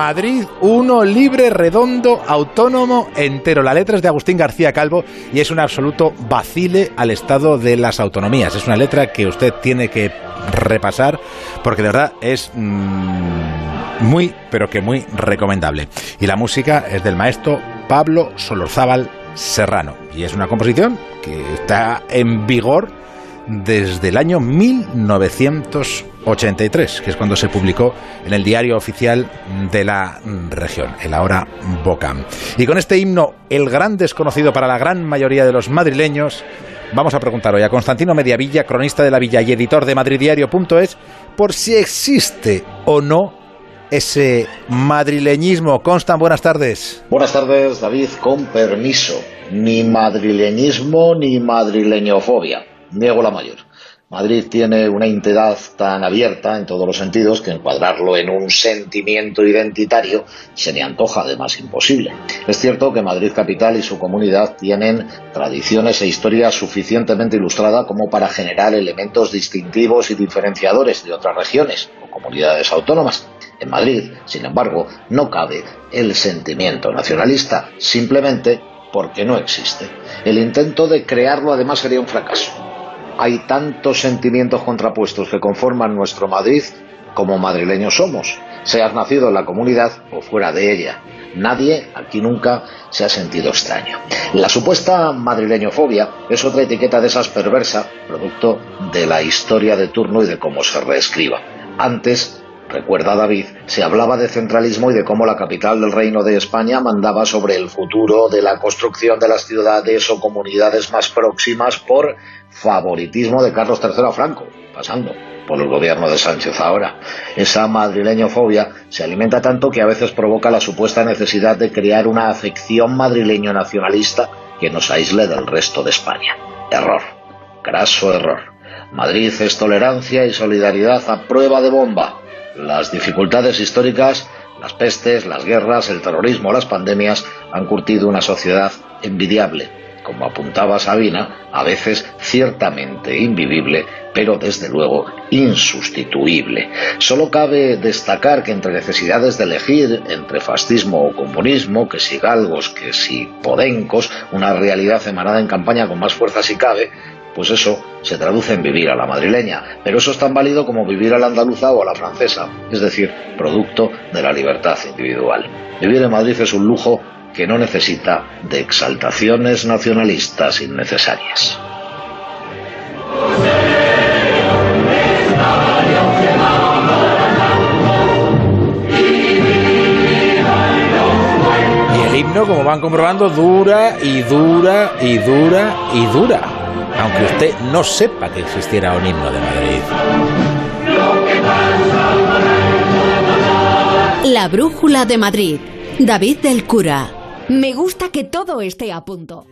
Madrid, uno libre, redondo, autónomo, entero. La letra es de Agustín García Calvo y es un absoluto vacile al estado de las autonomías. Es una letra que usted tiene que repasar porque de verdad es mm, muy, pero que muy recomendable. Y la música es del maestro Pablo Solorzábal Serrano y es una composición que está en vigor desde el año 1983, que es cuando se publicó en el diario oficial de la región, el ahora Bocam. Y con este himno, el gran desconocido para la gran mayoría de los madrileños, vamos a preguntar hoy a Constantino Mediavilla, cronista de la Villa y editor de madridiario.es, por si existe o no ese madrileñismo. Constan, buenas tardes. Buenas tardes, David, con permiso. Ni madrileñismo ni madrileñofobia niego la mayor. Madrid tiene una entidad tan abierta en todos los sentidos que encuadrarlo en un sentimiento identitario se le antoja además imposible. Es cierto que Madrid capital y su comunidad tienen tradiciones e historia suficientemente ilustrada como para generar elementos distintivos y diferenciadores de otras regiones o comunidades autónomas. En Madrid, sin embargo, no cabe el sentimiento nacionalista, simplemente porque no existe. El intento de crearlo además sería un fracaso hay tantos sentimientos contrapuestos que conforman nuestro Madrid como madrileños somos, seas nacido en la comunidad o fuera de ella. Nadie aquí nunca se ha sentido extraño. La supuesta madrileñofobia es otra etiqueta de esas perversa, producto de la historia de turno y de cómo se reescriba. Antes, recuerda David, se hablaba de centralismo y de cómo la capital del Reino de España mandaba sobre el futuro de la construcción de las ciudades o comunidades más próximas por favoritismo de Carlos III a Franco, pasando por el gobierno de Sánchez ahora. Esa madrileñofobia se alimenta tanto que a veces provoca la supuesta necesidad de crear una afección madrileño nacionalista que nos aísle del resto de España. Error, graso error. Madrid es tolerancia y solidaridad a prueba de bomba. Las dificultades históricas, las pestes, las guerras, el terrorismo, las pandemias han curtido una sociedad envidiable como apuntaba Sabina, a veces ciertamente invivible, pero desde luego insustituible. Solo cabe destacar que entre necesidades de elegir entre fascismo o comunismo, que si galgos, que si podencos, una realidad emanada en campaña con más fuerza si cabe, pues eso se traduce en vivir a la madrileña, pero eso es tan válido como vivir a la andaluza o a la francesa, es decir, producto de la libertad individual. Vivir en Madrid es un lujo que no necesita de exaltaciones nacionalistas innecesarias. Y el himno, como van comprobando, dura y dura y dura y dura, aunque usted no sepa que existiera un himno de Madrid. La Brújula de Madrid, David del Cura. Me gusta que todo esté a punto.